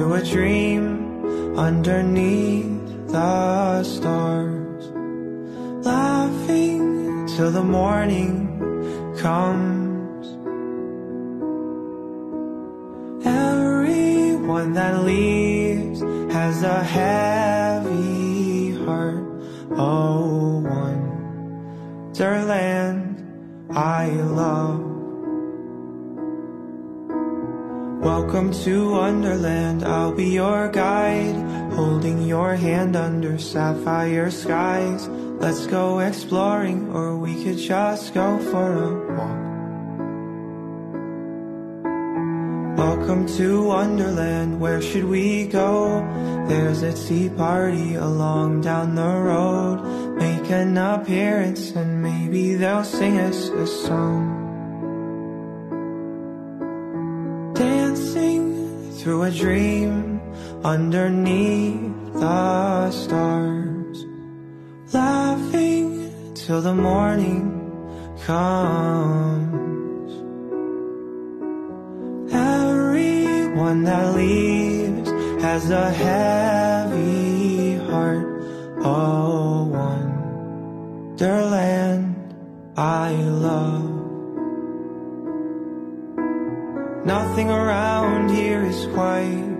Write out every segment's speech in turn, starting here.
Through a dream underneath the stars. Laughing till the morning comes. Everyone that leaves has a heavy heart. Oh, wonderland I love. Welcome to Wonderland, I'll be your guide, holding your hand under sapphire skies. Let's go exploring, or we could just go for a walk. Welcome to Wonderland, where should we go? There's a tea party along down the road. Make an appearance and maybe they'll sing us a song. Through a dream underneath the stars. Laughing till the morning comes. Everyone that leaves has a heavy heart. Oh, wonderland I love. Nothing around here is quite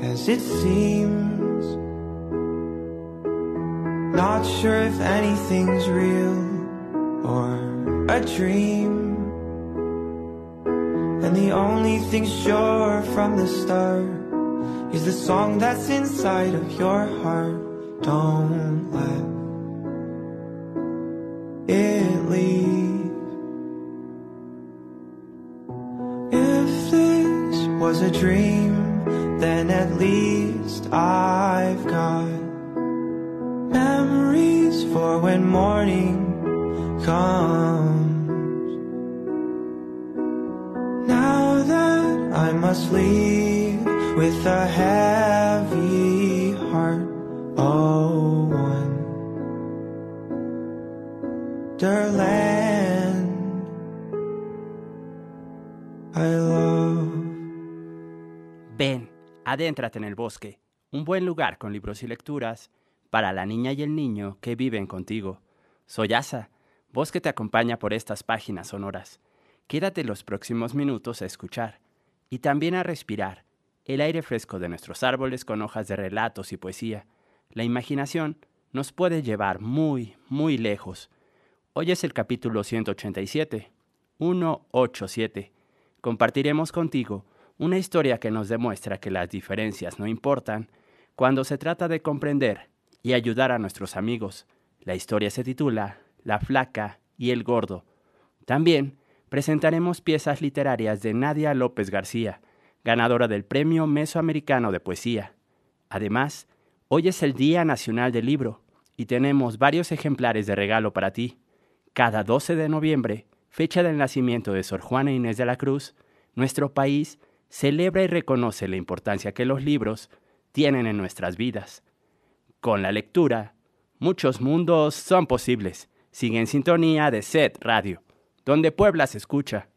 as it seems. Not sure if anything's real or a dream. And the only thing sure from the start is the song that's inside of your heart. Don't let it leave. Was a dream, then at least I've got memories for when morning comes. Now that I must leave with a heavy heart, oh, wonderland I love. Adéntrate en el bosque, un buen lugar con libros y lecturas para la niña y el niño que viven contigo. Soy Asa, te acompaña por estas páginas sonoras. Quédate los próximos minutos a escuchar y también a respirar el aire fresco de nuestros árboles con hojas de relatos y poesía. La imaginación nos puede llevar muy, muy lejos. Hoy es el capítulo 187, 187. Compartiremos contigo una historia que nos demuestra que las diferencias no importan cuando se trata de comprender y ayudar a nuestros amigos. La historia se titula La flaca y el gordo. También presentaremos piezas literarias de Nadia López García, ganadora del Premio Mesoamericano de Poesía. Además, hoy es el Día Nacional del Libro y tenemos varios ejemplares de regalo para ti. Cada 12 de noviembre, fecha del nacimiento de Sor Juana Inés de la Cruz, nuestro país celebra y reconoce la importancia que los libros tienen en nuestras vidas. Con la lectura, muchos mundos son posibles. Sigue en sintonía de SET Radio, donde Puebla se escucha.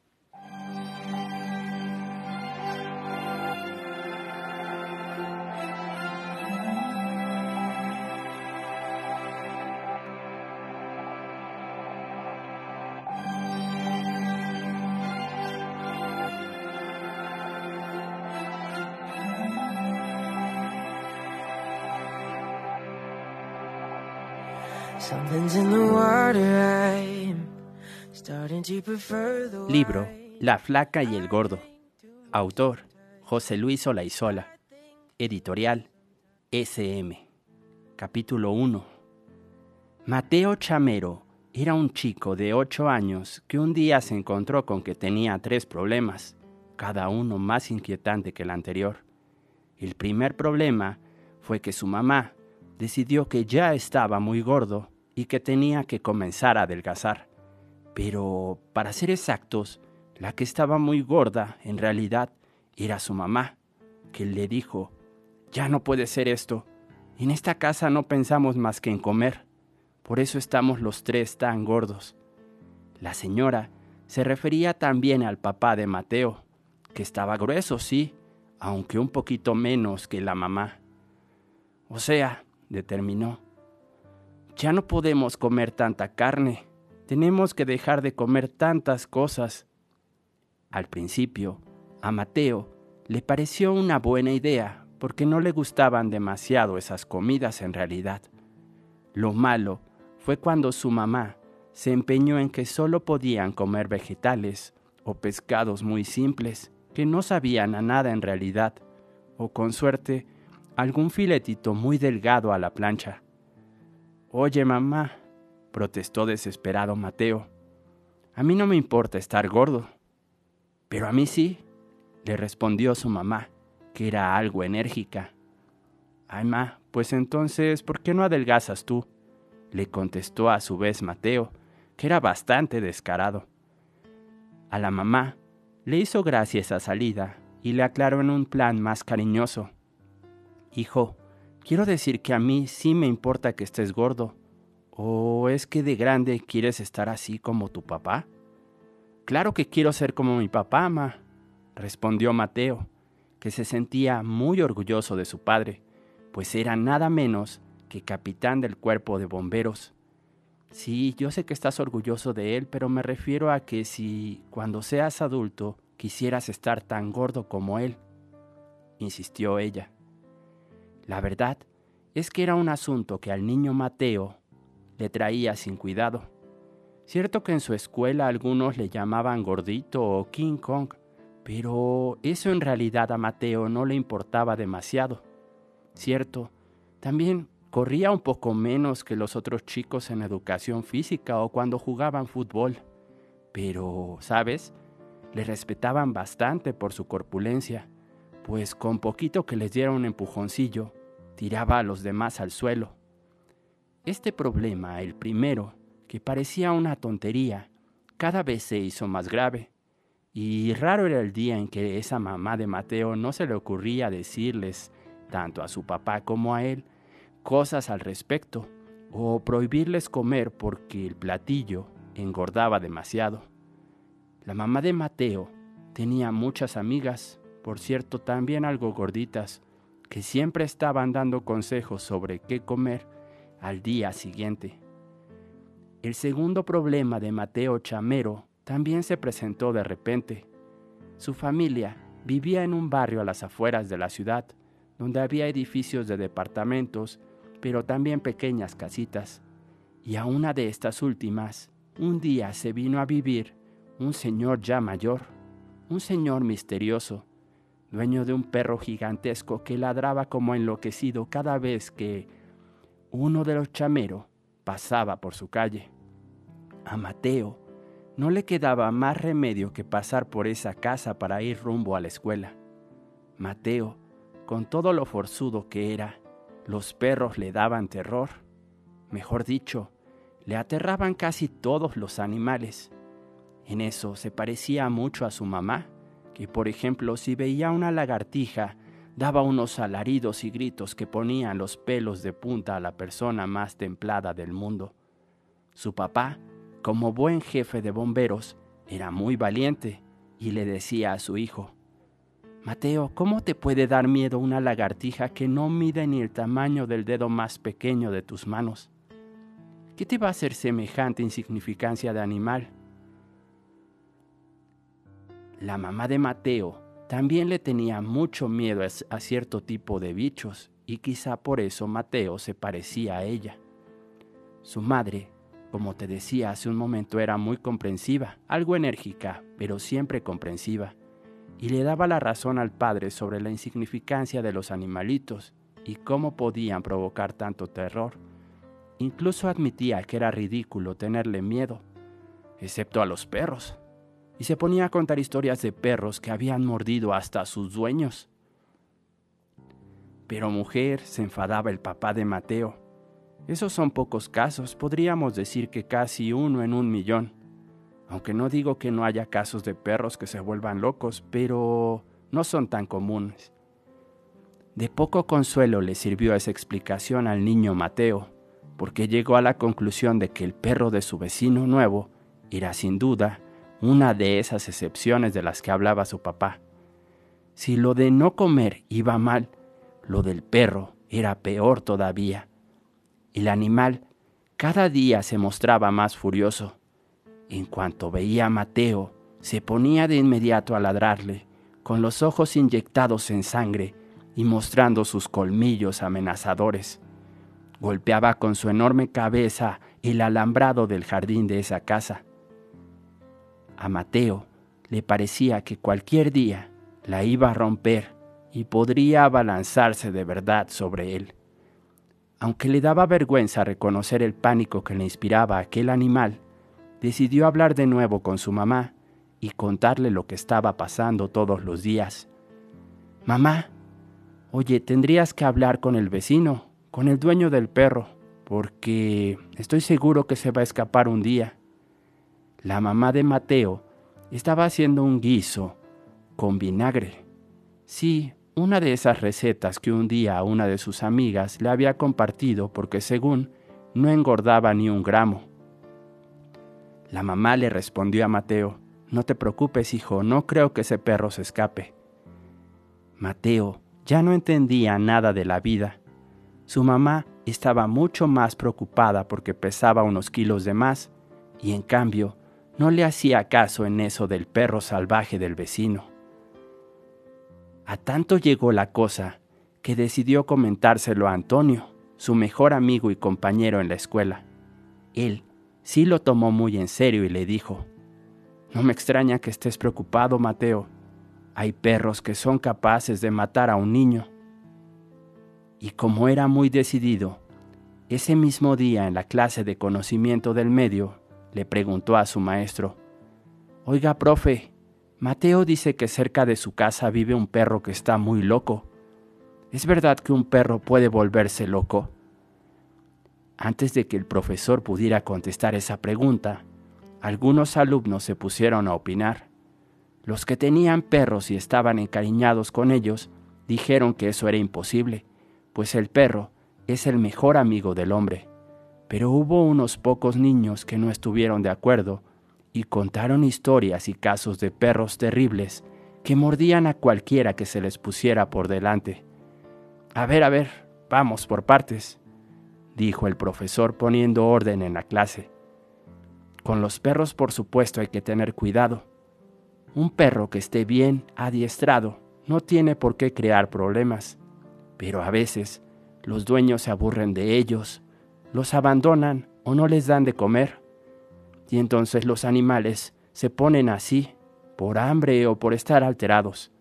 Libro La flaca y el gordo. Autor José Luis Olaizola. Editorial SM. Capítulo 1. Mateo Chamero era un chico de 8 años que un día se encontró con que tenía tres problemas, cada uno más inquietante que el anterior. El primer problema fue que su mamá decidió que ya estaba muy gordo y que tenía que comenzar a adelgazar. Pero, para ser exactos, la que estaba muy gorda en realidad era su mamá, que le dijo, ya no puede ser esto. En esta casa no pensamos más que en comer. Por eso estamos los tres tan gordos. La señora se refería también al papá de Mateo, que estaba grueso, sí, aunque un poquito menos que la mamá. O sea, determinó, ya no podemos comer tanta carne, tenemos que dejar de comer tantas cosas. Al principio, a Mateo le pareció una buena idea porque no le gustaban demasiado esas comidas en realidad. Lo malo fue cuando su mamá se empeñó en que solo podían comer vegetales o pescados muy simples que no sabían a nada en realidad, o con suerte algún filetito muy delgado a la plancha. Oye, mamá, protestó desesperado Mateo, a mí no me importa estar gordo. Pero a mí sí, le respondió su mamá, que era algo enérgica. Ay, ma, pues entonces, ¿por qué no adelgazas tú? le contestó a su vez Mateo, que era bastante descarado. A la mamá le hizo gracia esa salida y le aclaró en un plan más cariñoso. Hijo, quiero decir que a mí sí me importa que estés gordo. ¿O es que de grande quieres estar así como tu papá? Claro que quiero ser como mi papá, ma, respondió Mateo, que se sentía muy orgulloso de su padre, pues era nada menos que capitán del cuerpo de bomberos. Sí, yo sé que estás orgulloso de él, pero me refiero a que si cuando seas adulto quisieras estar tan gordo como él, insistió ella. La verdad es que era un asunto que al niño Mateo le traía sin cuidado. Cierto que en su escuela algunos le llamaban gordito o King Kong, pero eso en realidad a Mateo no le importaba demasiado. Cierto, también corría un poco menos que los otros chicos en educación física o cuando jugaban fútbol, pero, ¿sabes? Le respetaban bastante por su corpulencia pues con poquito que les diera un empujoncillo, tiraba a los demás al suelo. Este problema, el primero, que parecía una tontería, cada vez se hizo más grave, y raro era el día en que esa mamá de Mateo no se le ocurría decirles, tanto a su papá como a él, cosas al respecto, o prohibirles comer porque el platillo engordaba demasiado. La mamá de Mateo tenía muchas amigas, por cierto también algo gorditas, que siempre estaban dando consejos sobre qué comer al día siguiente. El segundo problema de Mateo Chamero también se presentó de repente. Su familia vivía en un barrio a las afueras de la ciudad, donde había edificios de departamentos, pero también pequeñas casitas. Y a una de estas últimas, un día se vino a vivir un señor ya mayor, un señor misterioso, dueño de un perro gigantesco que ladraba como enloquecido cada vez que uno de los chameros pasaba por su calle. A Mateo no le quedaba más remedio que pasar por esa casa para ir rumbo a la escuela. Mateo, con todo lo forzudo que era, los perros le daban terror. Mejor dicho, le aterraban casi todos los animales. En eso se parecía mucho a su mamá, que por ejemplo si veía una lagartija, daba unos alaridos y gritos que ponían los pelos de punta a la persona más templada del mundo. Su papá, como buen jefe de bomberos, era muy valiente y le decía a su hijo, Mateo, ¿cómo te puede dar miedo una lagartija que no mide ni el tamaño del dedo más pequeño de tus manos? ¿Qué te va a hacer semejante insignificancia de animal? La mamá de Mateo también le tenía mucho miedo a cierto tipo de bichos y quizá por eso Mateo se parecía a ella. Su madre, como te decía hace un momento, era muy comprensiva, algo enérgica, pero siempre comprensiva, y le daba la razón al padre sobre la insignificancia de los animalitos y cómo podían provocar tanto terror. Incluso admitía que era ridículo tenerle miedo, excepto a los perros, y se ponía a contar historias de perros que habían mordido hasta a sus dueños. Pero mujer, se enfadaba el papá de Mateo. Esos son pocos casos, podríamos decir que casi uno en un millón. Aunque no digo que no haya casos de perros que se vuelvan locos, pero no son tan comunes. De poco consuelo le sirvió esa explicación al niño Mateo, porque llegó a la conclusión de que el perro de su vecino nuevo era sin duda una de esas excepciones de las que hablaba su papá. Si lo de no comer iba mal, lo del perro era peor todavía. El animal cada día se mostraba más furioso. En cuanto veía a Mateo, se ponía de inmediato a ladrarle, con los ojos inyectados en sangre y mostrando sus colmillos amenazadores. Golpeaba con su enorme cabeza el alambrado del jardín de esa casa. A Mateo le parecía que cualquier día la iba a romper y podría abalanzarse de verdad sobre él. Aunque le daba vergüenza reconocer el pánico que le inspiraba aquel animal, decidió hablar de nuevo con su mamá y contarle lo que estaba pasando todos los días. Mamá, oye, tendrías que hablar con el vecino, con el dueño del perro, porque estoy seguro que se va a escapar un día. La mamá de Mateo estaba haciendo un guiso con vinagre. Sí, una de esas recetas que un día una de sus amigas le había compartido porque según no engordaba ni un gramo. La mamá le respondió a Mateo, no te preocupes hijo, no creo que ese perro se escape. Mateo ya no entendía nada de la vida. Su mamá estaba mucho más preocupada porque pesaba unos kilos de más y en cambio no le hacía caso en eso del perro salvaje del vecino. A tanto llegó la cosa que decidió comentárselo a Antonio, su mejor amigo y compañero en la escuela. Él sí lo tomó muy en serio y le dijo, No me extraña que estés preocupado, Mateo. Hay perros que son capaces de matar a un niño. Y como era muy decidido, ese mismo día en la clase de conocimiento del medio, le preguntó a su maestro, Oiga, profe, Mateo dice que cerca de su casa vive un perro que está muy loco. ¿Es verdad que un perro puede volverse loco? Antes de que el profesor pudiera contestar esa pregunta, algunos alumnos se pusieron a opinar. Los que tenían perros y estaban encariñados con ellos dijeron que eso era imposible, pues el perro es el mejor amigo del hombre. Pero hubo unos pocos niños que no estuvieron de acuerdo y contaron historias y casos de perros terribles que mordían a cualquiera que se les pusiera por delante. A ver, a ver, vamos por partes, dijo el profesor poniendo orden en la clase. Con los perros, por supuesto, hay que tener cuidado. Un perro que esté bien adiestrado no tiene por qué crear problemas, pero a veces los dueños se aburren de ellos, los abandonan o no les dan de comer y entonces los animales se ponen así, por hambre o por estar alterados.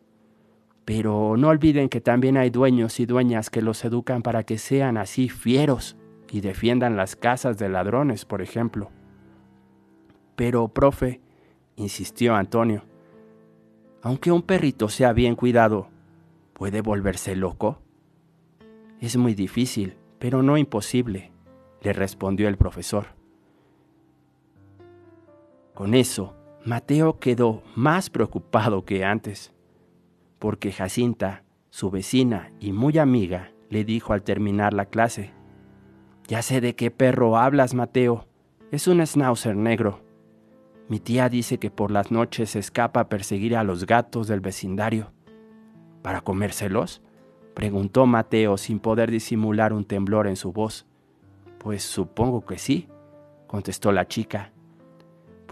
Pero no olviden que también hay dueños y dueñas que los educan para que sean así fieros y defiendan las casas de ladrones, por ejemplo. Pero, profe, insistió Antonio, aunque un perrito sea bien cuidado, ¿puede volverse loco? Es muy difícil, pero no imposible, le respondió el profesor. Con eso, Mateo quedó más preocupado que antes, porque Jacinta, su vecina y muy amiga, le dijo al terminar la clase, Ya sé de qué perro hablas, Mateo. Es un schnauzer negro. Mi tía dice que por las noches se escapa a perseguir a los gatos del vecindario. ¿Para comérselos? preguntó Mateo sin poder disimular un temblor en su voz. Pues supongo que sí, contestó la chica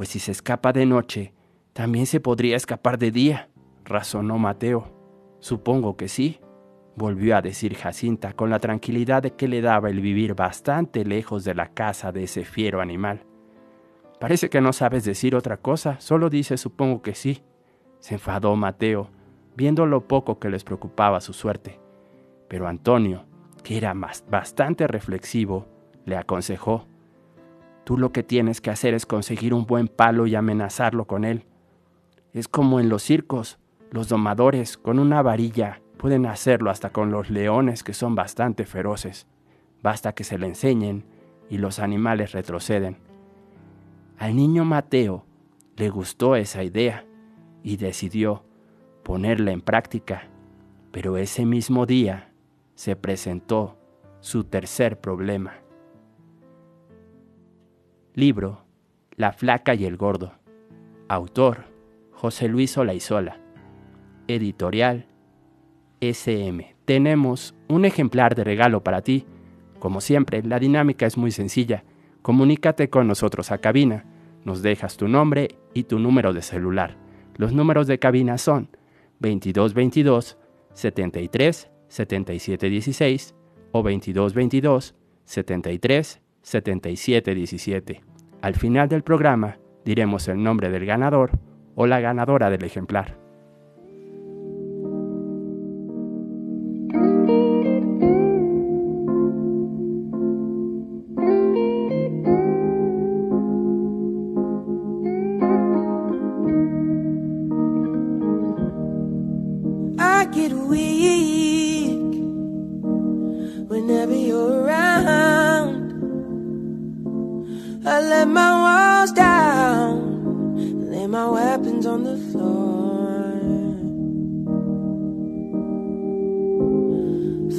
pues si se escapa de noche, también se podría escapar de día, razonó Mateo. Supongo que sí. volvió a decir Jacinta con la tranquilidad de que le daba el vivir bastante lejos de la casa de ese fiero animal. Parece que no sabes decir otra cosa, solo dices supongo que sí. Se enfadó Mateo, viendo lo poco que les preocupaba su suerte. Pero Antonio, que era más, bastante reflexivo, le aconsejó, Tú lo que tienes que hacer es conseguir un buen palo y amenazarlo con él. Es como en los circos, los domadores con una varilla pueden hacerlo hasta con los leones que son bastante feroces. Basta que se le enseñen y los animales retroceden. Al niño Mateo le gustó esa idea y decidió ponerla en práctica, pero ese mismo día se presentó su tercer problema. Libro La flaca y el gordo. Autor José Luis Olaizola. Editorial SM. Tenemos un ejemplar de regalo para ti. Como siempre, la dinámica es muy sencilla. Comunícate con nosotros a cabina. Nos dejas tu nombre y tu número de celular. Los números de cabina son 2222 73 77 16 o 2222 73 77 17. Al final del programa diremos el nombre del ganador o la ganadora del ejemplar. My weapons on the floor.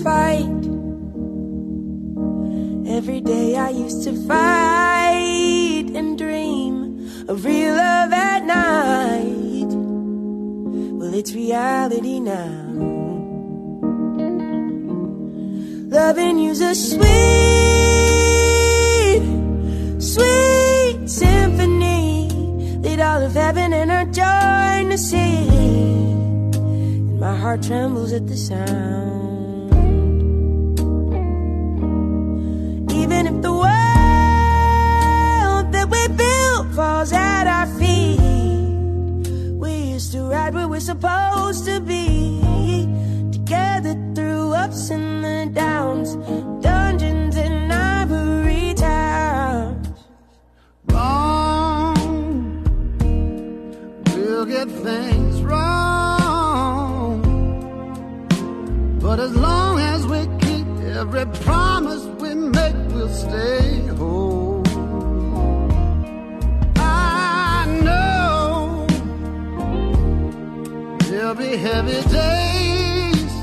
Fight. Every day I used to fight and dream of real love at night. Well, it's reality now. Loving you's a sweet, sing. And my heart trembles at the sound. Even if the world that we built falls at our feet, we used to ride where we're supposed to be. Heavy days.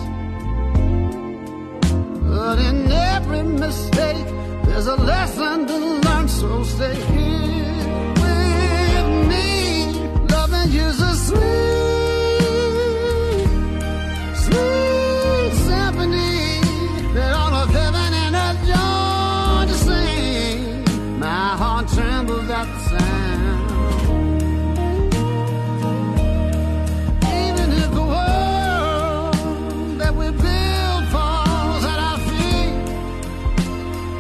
But in every mistake, there's a lesson to learn. So stay here with me. Loving you's a sweet,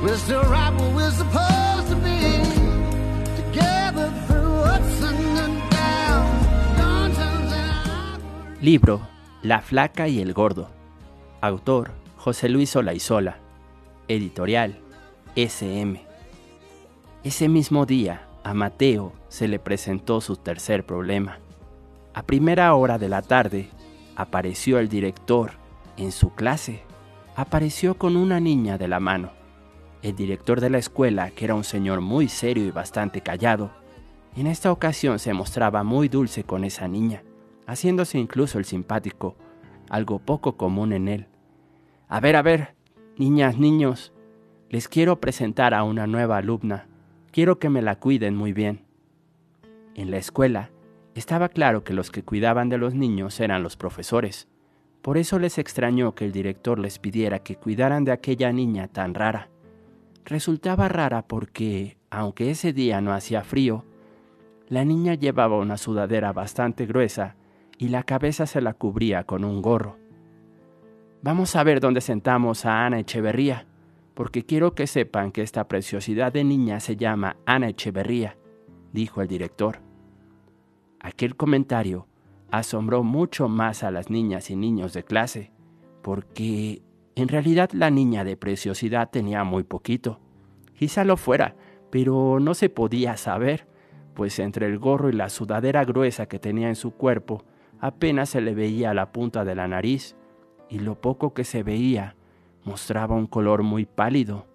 we're supposed to be. Together Libro La flaca y el gordo. Autor José Luis Olaizola. Editorial SM. Ese mismo día, a Mateo se le presentó su tercer problema. A primera hora de la tarde, apareció el director en su clase. Apareció con una niña de la mano. El director de la escuela, que era un señor muy serio y bastante callado, en esta ocasión se mostraba muy dulce con esa niña, haciéndose incluso el simpático, algo poco común en él. A ver, a ver, niñas, niños, les quiero presentar a una nueva alumna. Quiero que me la cuiden muy bien. En la escuela estaba claro que los que cuidaban de los niños eran los profesores. Por eso les extrañó que el director les pidiera que cuidaran de aquella niña tan rara. Resultaba rara porque, aunque ese día no hacía frío, la niña llevaba una sudadera bastante gruesa y la cabeza se la cubría con un gorro. Vamos a ver dónde sentamos a Ana Echeverría, porque quiero que sepan que esta preciosidad de niña se llama Ana Echeverría, dijo el director. Aquel comentario asombró mucho más a las niñas y niños de clase, porque en realidad la niña de preciosidad tenía muy poquito. Quizá lo fuera, pero no se podía saber, pues entre el gorro y la sudadera gruesa que tenía en su cuerpo apenas se le veía la punta de la nariz, y lo poco que se veía mostraba un color muy pálido.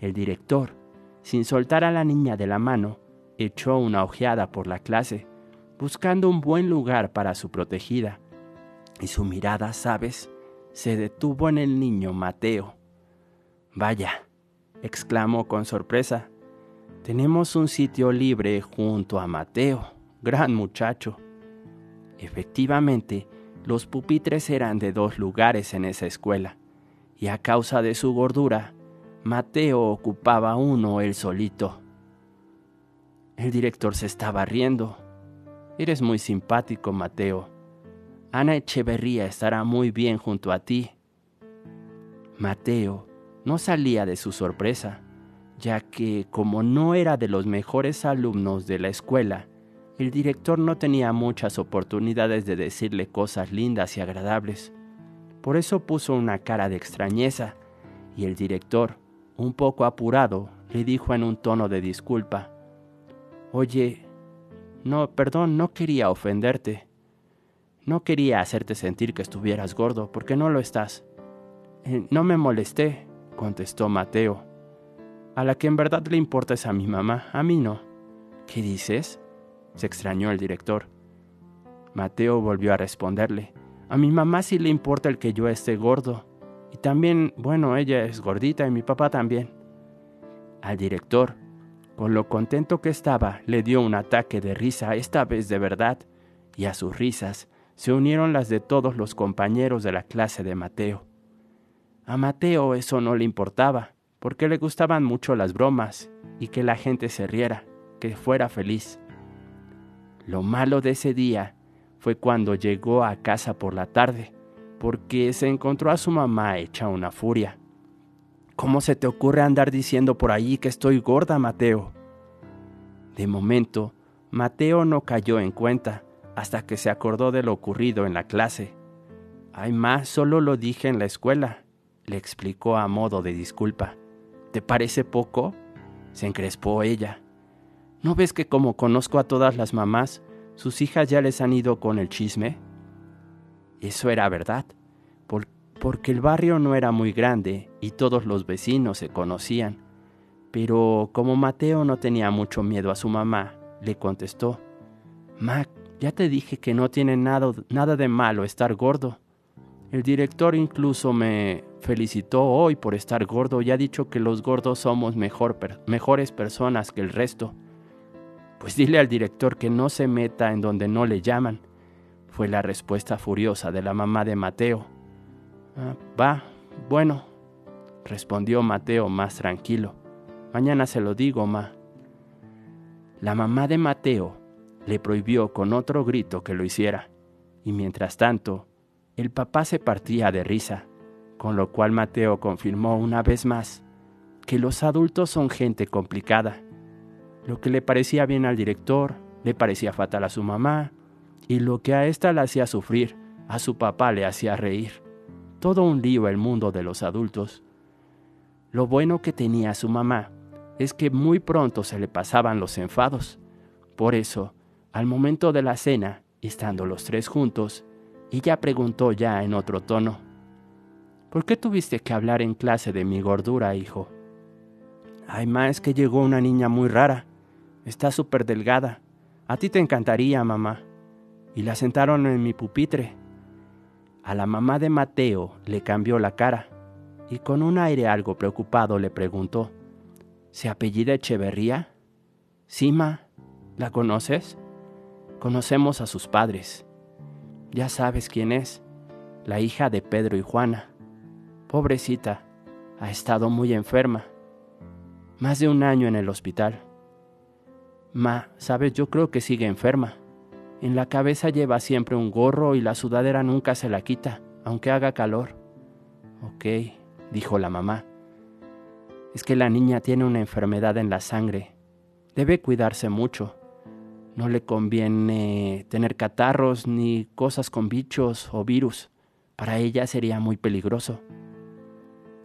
El director, sin soltar a la niña de la mano, echó una ojeada por la clase, buscando un buen lugar para su protegida, y su mirada, sabes, se detuvo en el niño Mateo. Vaya, exclamó con sorpresa, tenemos un sitio libre junto a Mateo, gran muchacho. Efectivamente, los pupitres eran de dos lugares en esa escuela, y a causa de su gordura, Mateo ocupaba uno él solito. El director se estaba riendo. Eres muy simpático, Mateo. Ana Echeverría estará muy bien junto a ti. Mateo no salía de su sorpresa, ya que como no era de los mejores alumnos de la escuela, el director no tenía muchas oportunidades de decirle cosas lindas y agradables. Por eso puso una cara de extrañeza, y el director, un poco apurado, le dijo en un tono de disculpa, Oye, no, perdón, no quería ofenderte. No quería hacerte sentir que estuvieras gordo, porque no lo estás. Eh, no me molesté, contestó Mateo. A la que en verdad le importa es a mi mamá, a mí no. ¿Qué dices? se extrañó el director. Mateo volvió a responderle. A mi mamá sí le importa el que yo esté gordo. Y también, bueno, ella es gordita y mi papá también. Al director, con lo contento que estaba, le dio un ataque de risa, esta vez de verdad, y a sus risas se unieron las de todos los compañeros de la clase de Mateo. A Mateo eso no le importaba, porque le gustaban mucho las bromas y que la gente se riera, que fuera feliz. Lo malo de ese día fue cuando llegó a casa por la tarde, porque se encontró a su mamá hecha una furia. ¿Cómo se te ocurre andar diciendo por ahí que estoy gorda, Mateo? De momento, Mateo no cayó en cuenta hasta que se acordó de lo ocurrido en la clase. Ay, más, solo lo dije en la escuela, le explicó a modo de disculpa. ¿Te parece poco? se encrespó ella. ¿No ves que como conozco a todas las mamás, sus hijas ya les han ido con el chisme? Eso era verdad porque el barrio no era muy grande y todos los vecinos se conocían. Pero como Mateo no tenía mucho miedo a su mamá, le contestó, Mac, ya te dije que no tiene nada, nada de malo estar gordo. El director incluso me felicitó hoy por estar gordo y ha dicho que los gordos somos mejor, mejores personas que el resto. Pues dile al director que no se meta en donde no le llaman, fue la respuesta furiosa de la mamá de Mateo. Ah, va, bueno, respondió Mateo más tranquilo. Mañana se lo digo, ma. La mamá de Mateo le prohibió con otro grito que lo hiciera, y mientras tanto, el papá se partía de risa, con lo cual Mateo confirmó una vez más que los adultos son gente complicada. Lo que le parecía bien al director, le parecía fatal a su mamá, y lo que a ésta le hacía sufrir, a su papá le hacía reír todo un lío el mundo de los adultos. Lo bueno que tenía su mamá es que muy pronto se le pasaban los enfados. Por eso, al momento de la cena, estando los tres juntos, ella preguntó ya en otro tono, ¿Por qué tuviste que hablar en clase de mi gordura, hijo? Ay, ma, es que llegó una niña muy rara. Está súper delgada. A ti te encantaría, mamá. Y la sentaron en mi pupitre. A la mamá de Mateo le cambió la cara y con un aire algo preocupado le preguntó, ¿Se apellida Echeverría? Sí, ma. ¿La conoces? Conocemos a sus padres. Ya sabes quién es, la hija de Pedro y Juana. Pobrecita, ha estado muy enferma. Más de un año en el hospital. Ma, sabes, yo creo que sigue enferma. En la cabeza lleva siempre un gorro y la sudadera nunca se la quita, aunque haga calor. Ok, dijo la mamá. Es que la niña tiene una enfermedad en la sangre. Debe cuidarse mucho. No le conviene tener catarros ni cosas con bichos o virus. Para ella sería muy peligroso.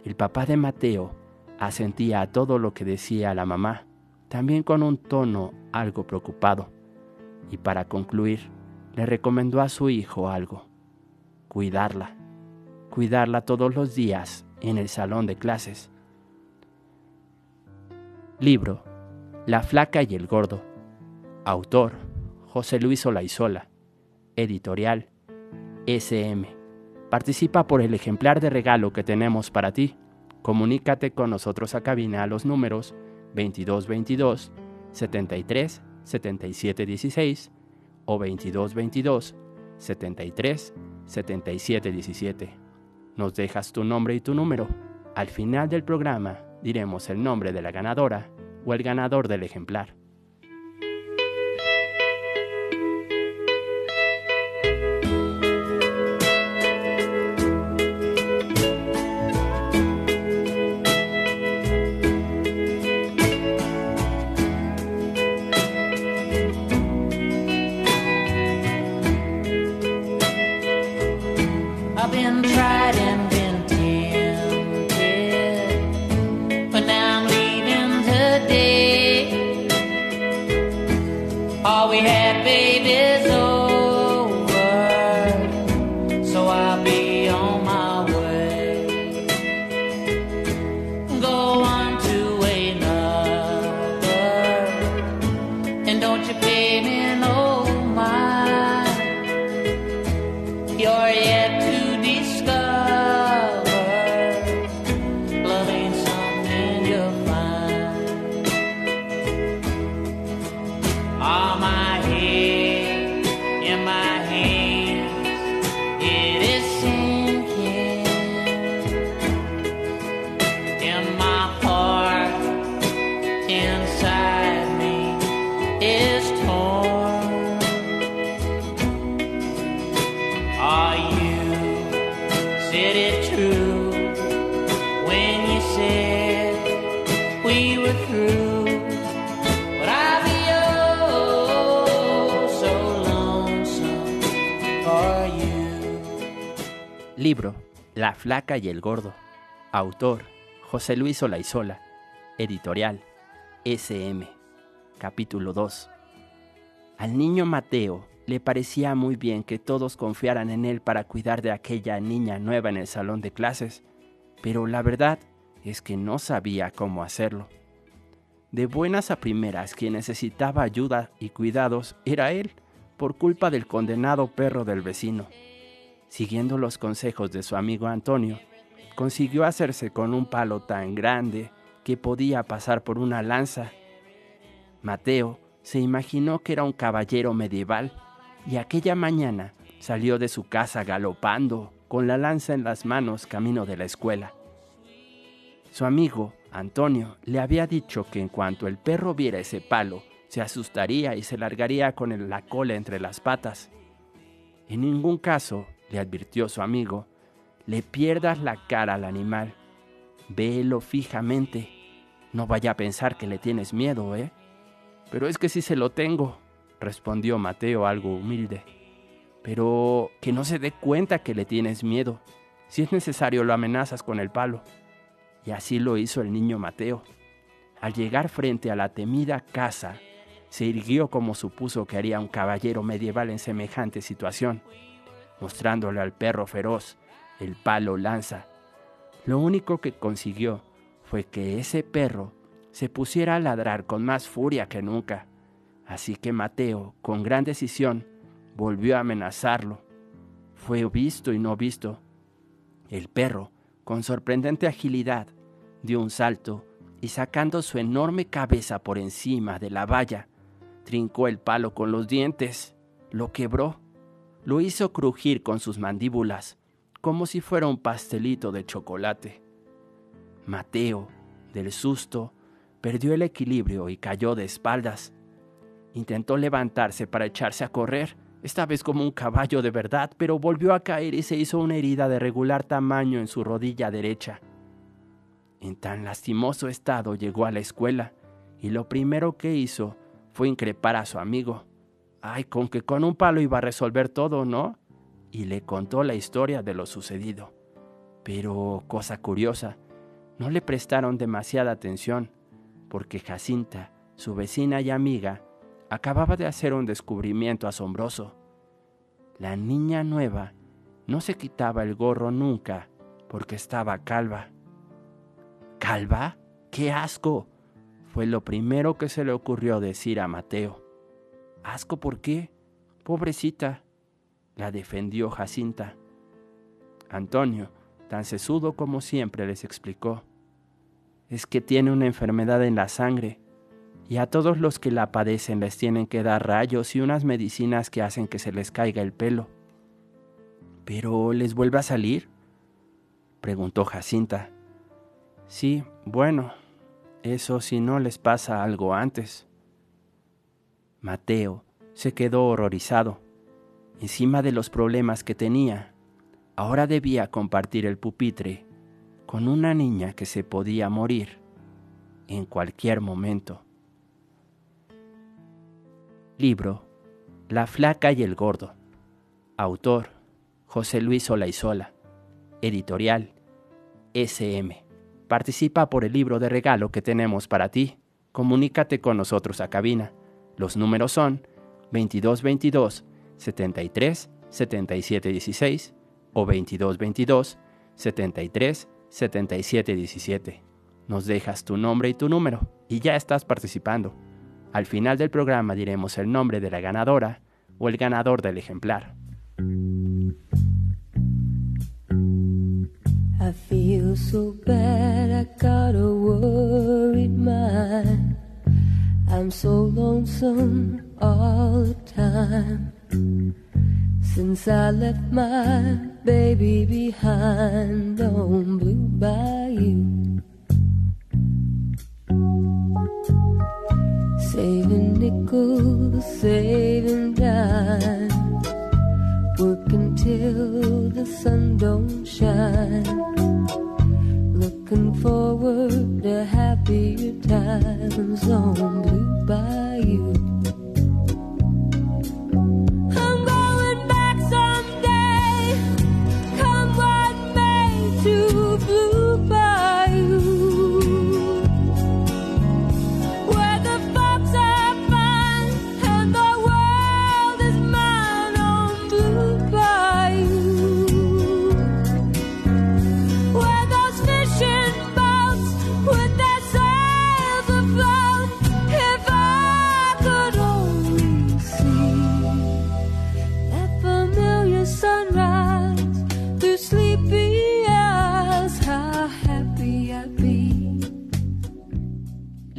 El papá de Mateo asentía a todo lo que decía la mamá, también con un tono algo preocupado. Y para concluir, le recomendó a su hijo algo, cuidarla, cuidarla todos los días en el salón de clases. Libro, La flaca y el gordo Autor, José Luis Olaizola. Editorial, SM. Participa por el ejemplar de regalo que tenemos para ti. Comunícate con nosotros a cabina a los números 2222 73 77 16 o 2222 73 77 17. Nos dejas tu nombre y tu número. Al final del programa diremos el nombre de la ganadora o el ganador del ejemplar. Flaca y el gordo. Autor, José Luis Olaizola. Editorial, SM. Capítulo 2. Al niño Mateo le parecía muy bien que todos confiaran en él para cuidar de aquella niña nueva en el salón de clases, pero la verdad es que no sabía cómo hacerlo. De buenas a primeras, quien necesitaba ayuda y cuidados era él, por culpa del condenado perro del vecino. Siguiendo los consejos de su amigo Antonio, consiguió hacerse con un palo tan grande que podía pasar por una lanza. Mateo se imaginó que era un caballero medieval y aquella mañana salió de su casa galopando, con la lanza en las manos camino de la escuela. Su amigo, Antonio, le había dicho que en cuanto el perro viera ese palo, se asustaría y se largaría con la cola entre las patas. En ningún caso, le advirtió su amigo, le pierdas la cara al animal. Véelo fijamente. No vaya a pensar que le tienes miedo, ¿eh? Pero es que sí se lo tengo, respondió Mateo algo humilde. Pero que no se dé cuenta que le tienes miedo. Si es necesario, lo amenazas con el palo. Y así lo hizo el niño Mateo. Al llegar frente a la temida casa, se irguió como supuso que haría un caballero medieval en semejante situación, mostrándole al perro feroz el palo lanza. Lo único que consiguió fue que ese perro se pusiera a ladrar con más furia que nunca. Así que Mateo, con gran decisión, volvió a amenazarlo. Fue visto y no visto. El perro, con sorprendente agilidad, dio un salto y sacando su enorme cabeza por encima de la valla, trincó el palo con los dientes, lo quebró, lo hizo crujir con sus mandíbulas, como si fuera un pastelito de chocolate. Mateo, del susto, perdió el equilibrio y cayó de espaldas. Intentó levantarse para echarse a correr, esta vez como un caballo de verdad, pero volvió a caer y se hizo una herida de regular tamaño en su rodilla derecha. En tan lastimoso estado llegó a la escuela y lo primero que hizo fue increpar a su amigo. Ay, con que con un palo iba a resolver todo, ¿no? Y le contó la historia de lo sucedido. Pero, cosa curiosa, no le prestaron demasiada atención, porque Jacinta, su vecina y amiga, acababa de hacer un descubrimiento asombroso. La niña nueva no se quitaba el gorro nunca porque estaba calva. ¿Calva? ¡Qué asco! Fue lo primero que se le ocurrió decir a Mateo. ¿Asco por qué? Pobrecita, la defendió Jacinta. Antonio, tan sesudo como siempre, les explicó. Es que tiene una enfermedad en la sangre y a todos los que la padecen les tienen que dar rayos y unas medicinas que hacen que se les caiga el pelo. ¿Pero les vuelve a salir? preguntó Jacinta. Sí, bueno, eso si no les pasa algo antes. Mateo se quedó horrorizado. Encima de los problemas que tenía, ahora debía compartir el pupitre con una niña que se podía morir en cualquier momento. Libro La flaca y el gordo. Autor José Luis Olaizola. Editorial SM. Participa por el libro de regalo que tenemos para ti. Comunícate con nosotros a cabina. Los números son 2222 73 77 16 o 2222 73 77 17. Nos dejas tu nombre y tu número y ya estás participando. Al final del programa diremos el nombre de la ganadora o el ganador del ejemplar. I'm so lonesome all the time. Since I left my baby behind on Blue Bayou. Saving nickels, saving dimes, working till the sun don't shine. Looking forward to happier times on Blue Bayou.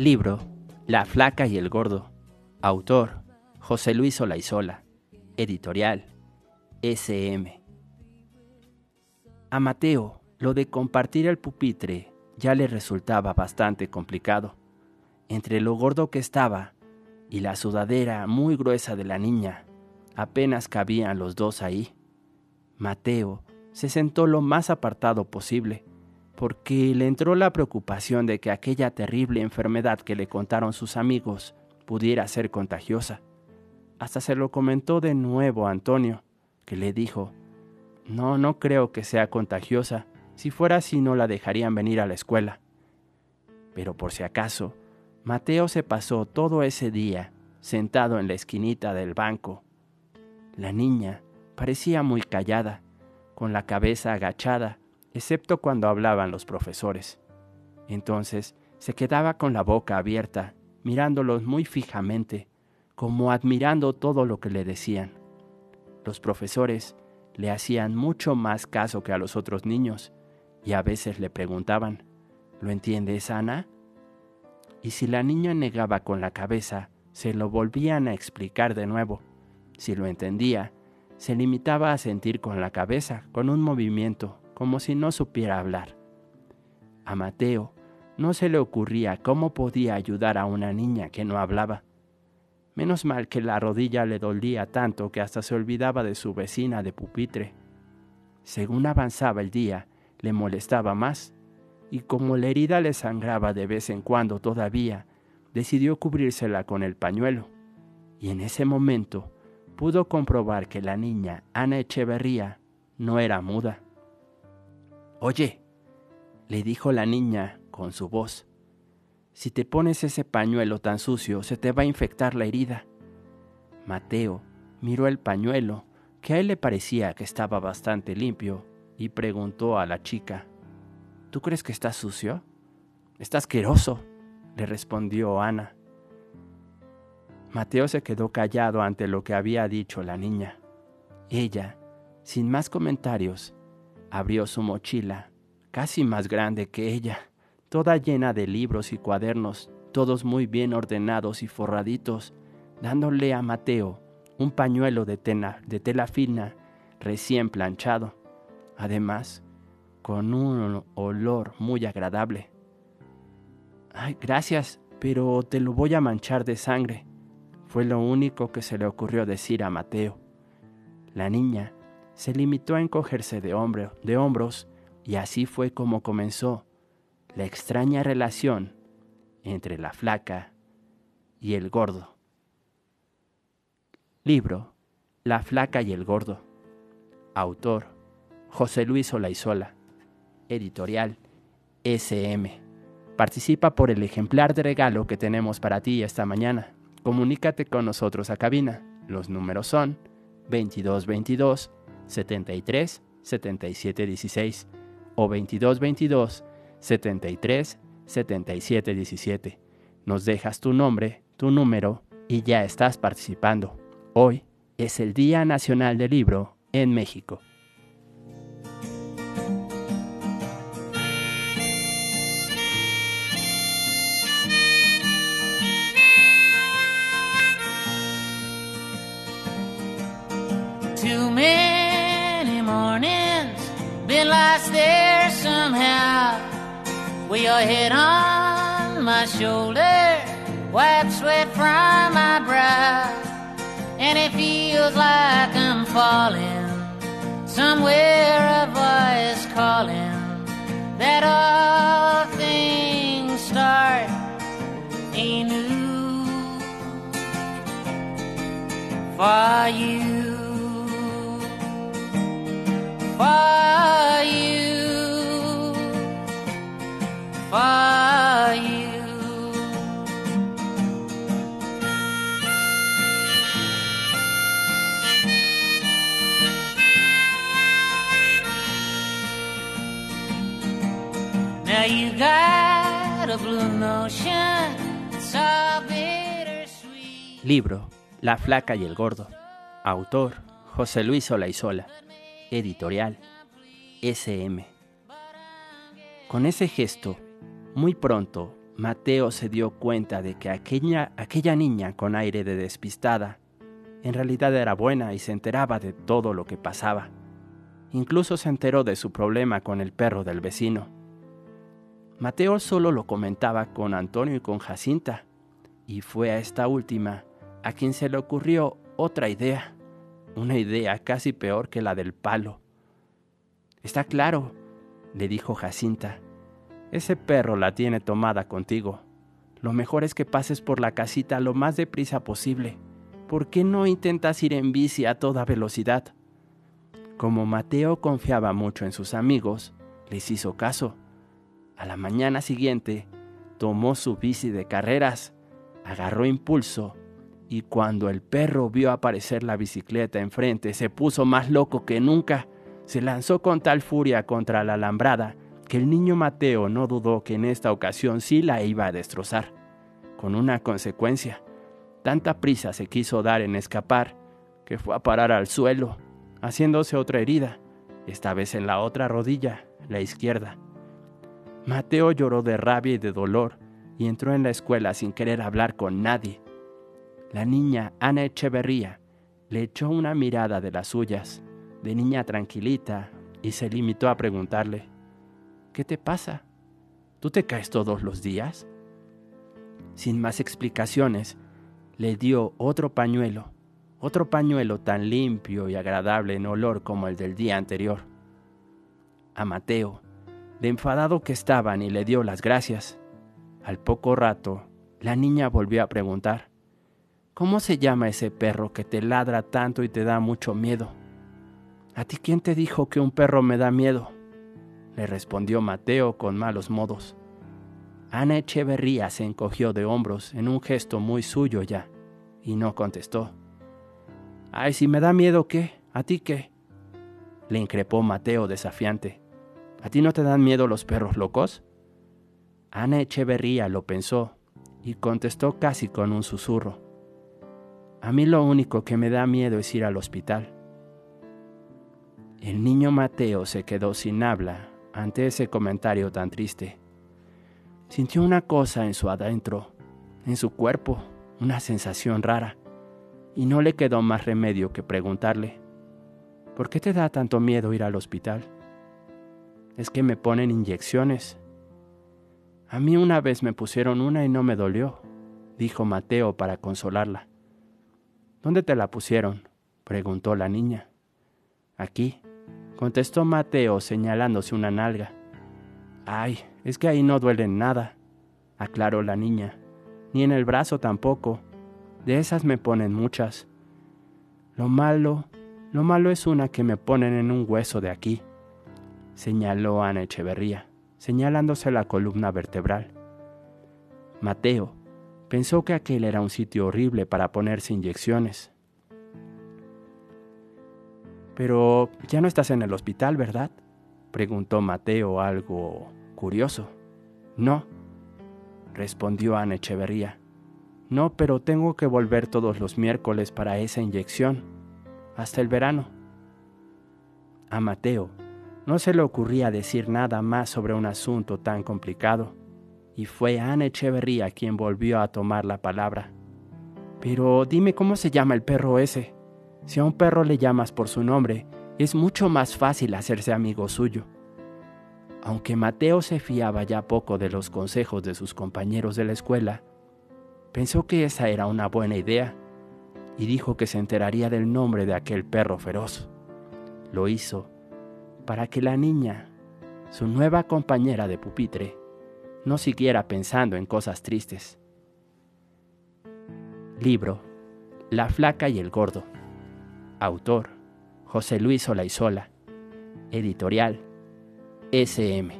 Libro La flaca y el gordo. Autor José Luis Olaizola. Editorial SM. A Mateo lo de compartir el pupitre ya le resultaba bastante complicado. Entre lo gordo que estaba y la sudadera muy gruesa de la niña, apenas cabían los dos ahí. Mateo se sentó lo más apartado posible, porque le entró la preocupación de que aquella terrible enfermedad que le contaron sus amigos pudiera ser contagiosa. Hasta se lo comentó de nuevo a Antonio, que le dijo, no, no creo que sea contagiosa, si fuera así no la dejarían venir a la escuela. Pero por si acaso, Mateo se pasó todo ese día sentado en la esquinita del banco. La niña parecía muy callada, con la cabeza agachada, excepto cuando hablaban los profesores. Entonces se quedaba con la boca abierta, mirándolos muy fijamente, como admirando todo lo que le decían. Los profesores le hacían mucho más caso que a los otros niños, y a veces le preguntaban, ¿Lo entiendes, Ana? Y si la niña negaba con la cabeza, se lo volvían a explicar de nuevo. Si lo entendía, se limitaba a sentir con la cabeza, con un movimiento, como si no supiera hablar. A Mateo no se le ocurría cómo podía ayudar a una niña que no hablaba. Menos mal que la rodilla le dolía tanto que hasta se olvidaba de su vecina de pupitre. Según avanzaba el día, le molestaba más, y como la herida le sangraba de vez en cuando todavía, decidió cubrírsela con el pañuelo. Y en ese momento pudo comprobar que la niña Ana Echeverría no era muda. Oye, le dijo la niña con su voz, si te pones ese pañuelo tan sucio se te va a infectar la herida. Mateo miró el pañuelo, que a él le parecía que estaba bastante limpio, y preguntó a la chica, ¿Tú crees que está sucio? Está asqueroso, le respondió Ana. Mateo se quedó callado ante lo que había dicho la niña. Ella, sin más comentarios, abrió su mochila, casi más grande que ella, toda llena de libros y cuadernos, todos muy bien ordenados y forraditos, dándole a Mateo un pañuelo de tela, de tela fina recién planchado, además con un olor muy agradable. Ay, gracias, pero te lo voy a manchar de sangre, fue lo único que se le ocurrió decir a Mateo. La niña se limitó a encogerse de, de hombros y así fue como comenzó la extraña relación entre la flaca y el gordo. Libro La flaca y el gordo. Autor José Luis Olaizola. Editorial SM. Participa por el ejemplar de regalo que tenemos para ti esta mañana. Comunícate con nosotros a cabina. Los números son 2222 73 77 16 o 2222 73 77 17. Nos dejas tu nombre, tu número y ya estás participando. Hoy es el Día Nacional del Libro en México. Lost there somehow. With your head on my shoulder, wipe sweat from my brow, and it feels like I'm falling. Somewhere a voice calling that all things start anew for you for Libro La flaca y el gordo. Autor José Luis Olaizola. Editorial SM. Con ese gesto, muy pronto, Mateo se dio cuenta de que aquella, aquella niña con aire de despistada en realidad era buena y se enteraba de todo lo que pasaba. Incluso se enteró de su problema con el perro del vecino. Mateo solo lo comentaba con Antonio y con Jacinta, y fue a esta última a quien se le ocurrió otra idea una idea casi peor que la del palo. Está claro, le dijo Jacinta. Ese perro la tiene tomada contigo. Lo mejor es que pases por la casita lo más deprisa posible. ¿Por qué no intentas ir en bici a toda velocidad? Como Mateo confiaba mucho en sus amigos, les hizo caso. A la mañana siguiente, tomó su bici de carreras, agarró impulso y cuando el perro vio aparecer la bicicleta enfrente, se puso más loco que nunca. Se lanzó con tal furia contra la alambrada que el niño Mateo no dudó que en esta ocasión sí la iba a destrozar. Con una consecuencia, tanta prisa se quiso dar en escapar que fue a parar al suelo, haciéndose otra herida, esta vez en la otra rodilla, la izquierda. Mateo lloró de rabia y de dolor y entró en la escuela sin querer hablar con nadie. La niña Ana Echeverría le echó una mirada de las suyas, de niña tranquilita, y se limitó a preguntarle, ¿qué te pasa? ¿Tú te caes todos los días? Sin más explicaciones, le dio otro pañuelo, otro pañuelo tan limpio y agradable en olor como el del día anterior. A Mateo, de enfadado que estaba, ni le dio las gracias. Al poco rato, la niña volvió a preguntar, ¿Cómo se llama ese perro que te ladra tanto y te da mucho miedo? ¿A ti quién te dijo que un perro me da miedo? Le respondió Mateo con malos modos. Ana Echeverría se encogió de hombros en un gesto muy suyo ya, y no contestó. Ay, si me da miedo, ¿qué? ¿A ti qué? Le increpó Mateo desafiante. ¿A ti no te dan miedo los perros locos? Ana Echeverría lo pensó y contestó casi con un susurro. A mí lo único que me da miedo es ir al hospital. El niño Mateo se quedó sin habla ante ese comentario tan triste. Sintió una cosa en su adentro, en su cuerpo, una sensación rara, y no le quedó más remedio que preguntarle, ¿por qué te da tanto miedo ir al hospital? Es que me ponen inyecciones. A mí una vez me pusieron una y no me dolió, dijo Mateo para consolarla. ¿Dónde te la pusieron? preguntó la niña. Aquí, contestó Mateo señalándose una nalga. Ay, es que ahí no duele nada, aclaró la niña, ni en el brazo tampoco. De esas me ponen muchas. Lo malo, lo malo es una que me ponen en un hueso de aquí, señaló Ana Echeverría, señalándose la columna vertebral. Mateo pensó que aquel era un sitio horrible para ponerse inyecciones. Pero ya no estás en el hospital, ¿verdad? preguntó Mateo algo curioso. No, respondió Ana Echeverría. No, pero tengo que volver todos los miércoles para esa inyección, hasta el verano. A Mateo no se le ocurría decir nada más sobre un asunto tan complicado, y fue Ana Echeverría quien volvió a tomar la palabra. Pero dime cómo se llama el perro ese. Si a un perro le llamas por su nombre, es mucho más fácil hacerse amigo suyo. Aunque Mateo se fiaba ya poco de los consejos de sus compañeros de la escuela, pensó que esa era una buena idea y dijo que se enteraría del nombre de aquel perro feroz. Lo hizo para que la niña, su nueva compañera de pupitre, no siguiera pensando en cosas tristes. Libro La flaca y el gordo. Autor José Luis Olaizola. Editorial SM.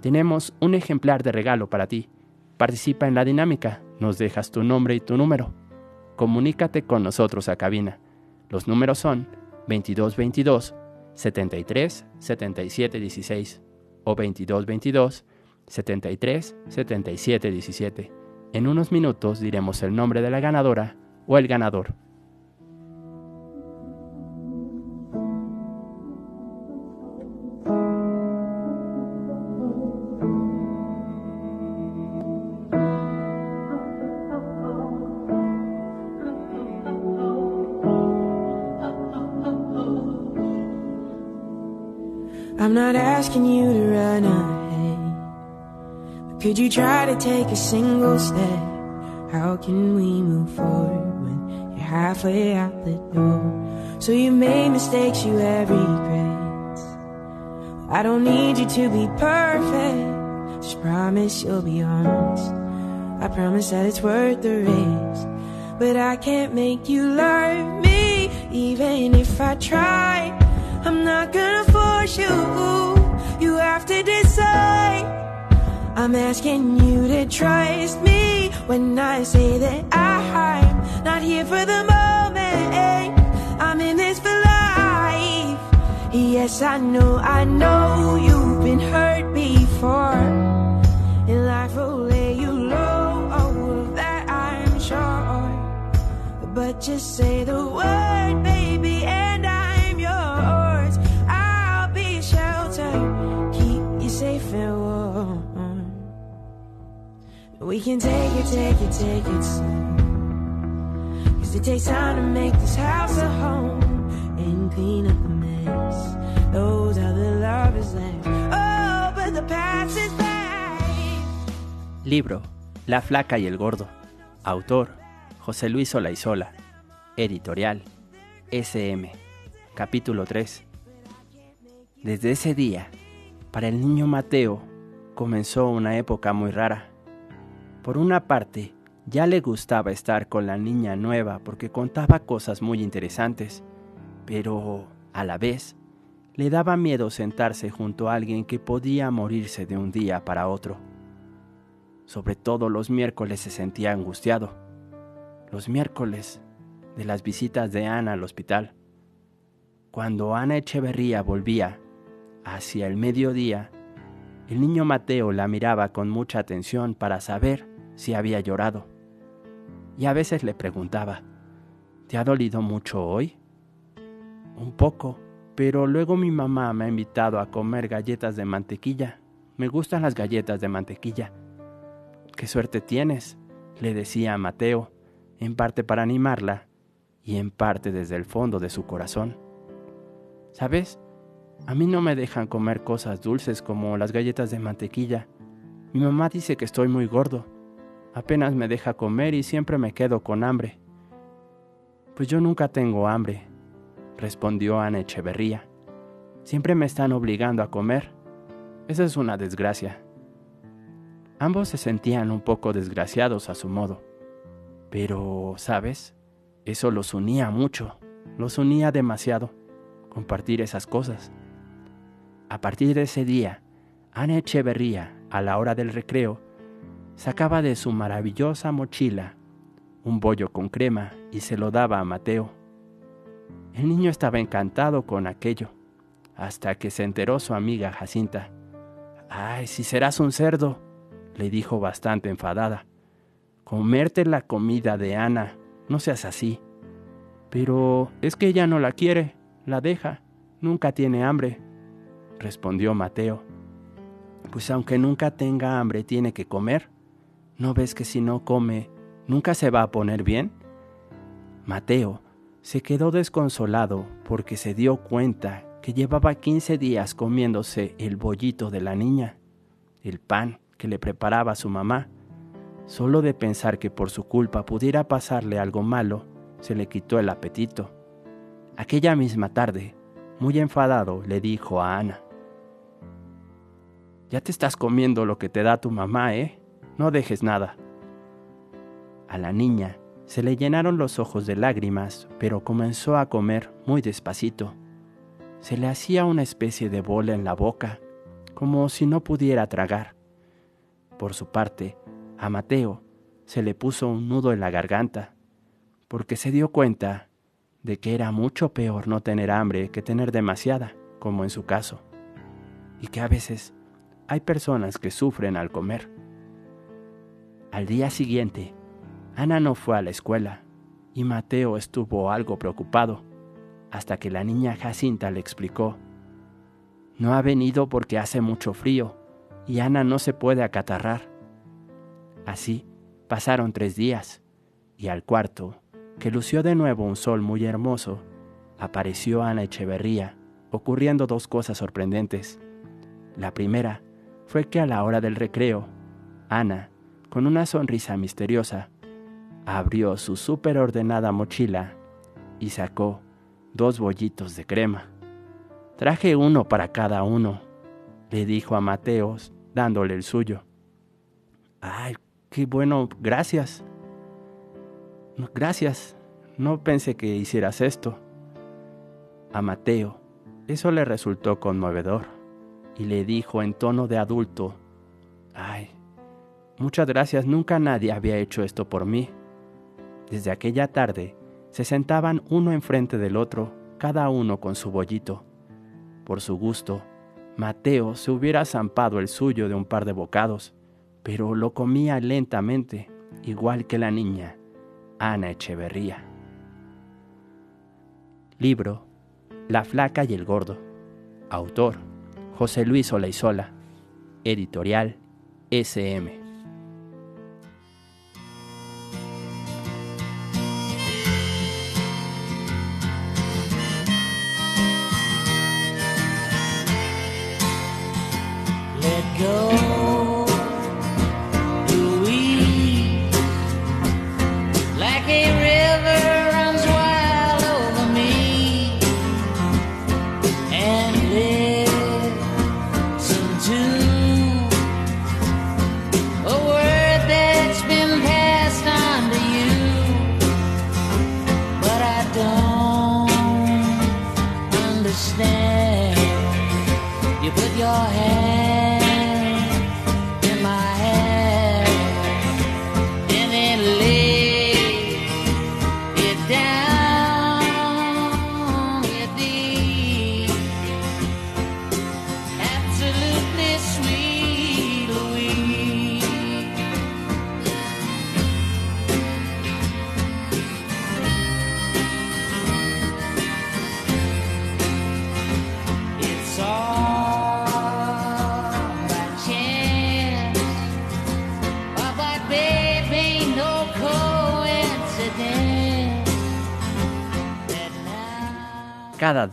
Tenemos un ejemplar de regalo para ti. Participa en la dinámica. Nos dejas tu nombre y tu número. Comunícate con nosotros a cabina. Los números son 2222 73 77 16 o 2222 73 77 17. En unos minutos diremos el nombre de la ganadora o el ganador. I'm not asking you to run ahead. But could you try to take a single step? How can we move forward when you're halfway out the door? So you made mistakes, you have regrets. I don't need you to be perfect. Just promise you'll be honest. I promise that it's worth the risk. But I can't make you love me, even if I try. I'm not gonna force you. You have to decide. I'm asking you to trust me when I say that I'm not here for the moment. I'm in this for life. Yes, I know, I know you've been hurt before. And life will lay you low, oh, that I'm sure. But just say the word, baby, We can take it, take it, take it slow. It takes time to make this house a home and clean up the mess. Those. Oh, but the past is. Libro La flaca y el gordo. Autor José Luis Olaizola. Editorial. SM. Capítulo 3. Desde ese día, para el niño Mateo, comenzó una época muy rara. Por una parte, ya le gustaba estar con la niña nueva porque contaba cosas muy interesantes, pero a la vez le daba miedo sentarse junto a alguien que podía morirse de un día para otro. Sobre todo los miércoles se sentía angustiado. Los miércoles de las visitas de Ana al hospital. Cuando Ana Echeverría volvía, hacia el mediodía, el niño Mateo la miraba con mucha atención para saber si había llorado. Y a veces le preguntaba, ¿te ha dolido mucho hoy? Un poco, pero luego mi mamá me ha invitado a comer galletas de mantequilla. Me gustan las galletas de mantequilla. Qué suerte tienes, le decía a Mateo, en parte para animarla y en parte desde el fondo de su corazón. ¿Sabes? A mí no me dejan comer cosas dulces como las galletas de mantequilla. Mi mamá dice que estoy muy gordo. Apenas me deja comer y siempre me quedo con hambre. Pues yo nunca tengo hambre, respondió Ana Echeverría. Siempre me están obligando a comer. Esa es una desgracia. Ambos se sentían un poco desgraciados a su modo. Pero, ¿sabes? Eso los unía mucho, los unía demasiado, compartir esas cosas. A partir de ese día, Ana Echeverría, a la hora del recreo, sacaba de su maravillosa mochila un bollo con crema y se lo daba a Mateo. El niño estaba encantado con aquello, hasta que se enteró su amiga Jacinta. Ay, si serás un cerdo, le dijo bastante enfadada. Comerte la comida de Ana, no seas así. Pero es que ella no la quiere, la deja, nunca tiene hambre, respondió Mateo. Pues aunque nunca tenga hambre, tiene que comer. ¿No ves que si no come, nunca se va a poner bien? Mateo se quedó desconsolado porque se dio cuenta que llevaba 15 días comiéndose el bollito de la niña, el pan que le preparaba su mamá. Solo de pensar que por su culpa pudiera pasarle algo malo, se le quitó el apetito. Aquella misma tarde, muy enfadado, le dijo a Ana, Ya te estás comiendo lo que te da tu mamá, ¿eh? No dejes nada. A la niña se le llenaron los ojos de lágrimas, pero comenzó a comer muy despacito. Se le hacía una especie de bola en la boca, como si no pudiera tragar. Por su parte, a Mateo se le puso un nudo en la garganta, porque se dio cuenta de que era mucho peor no tener hambre que tener demasiada, como en su caso, y que a veces hay personas que sufren al comer. Al día siguiente, Ana no fue a la escuela y Mateo estuvo algo preocupado hasta que la niña Jacinta le explicó. No ha venido porque hace mucho frío y Ana no se puede acatarrar. Así pasaron tres días y al cuarto, que lució de nuevo un sol muy hermoso, apareció Ana Echeverría, ocurriendo dos cosas sorprendentes. La primera fue que a la hora del recreo, Ana, con una sonrisa misteriosa, abrió su superordenada mochila y sacó dos bollitos de crema. Traje uno para cada uno, le dijo a Mateos, dándole el suyo. Ay, qué bueno, gracias. Gracias, no pensé que hicieras esto. A Mateo, eso le resultó conmovedor y le dijo en tono de adulto, ay, muchas gracias, nunca nadie había hecho esto por mí. Desde aquella tarde se sentaban uno enfrente del otro, cada uno con su bollito. Por su gusto, Mateo se hubiera zampado el suyo de un par de bocados, pero lo comía lentamente, igual que la niña, Ana Echeverría. Libro La flaca y el gordo. Autor José Luis Olaizola. Editorial SM.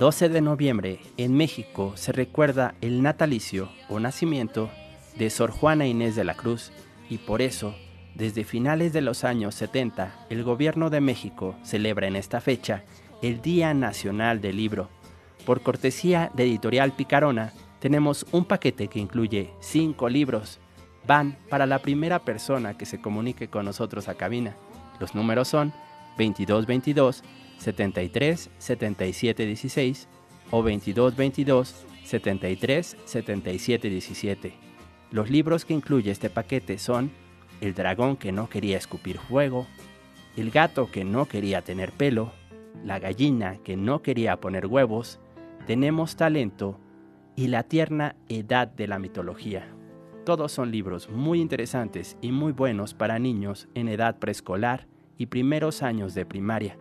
12 de noviembre en México se recuerda el natalicio o nacimiento de Sor Juana Inés de la Cruz y por eso, desde finales de los años 70, el gobierno de México celebra en esta fecha el Día Nacional del Libro. Por cortesía de Editorial Picarona, tenemos un paquete que incluye cinco libros. Van para la primera persona que se comunique con nosotros a cabina. Los números son 2222 73 77 16 o 2222 73 77 17. Los libros que incluye este paquete son El dragón que no quería escupir fuego, El gato que no quería tener pelo, La gallina que no quería poner huevos, Tenemos talento y La tierna edad de la mitología. Todos son libros muy interesantes y muy buenos para niños en edad preescolar y primeros años de primaria.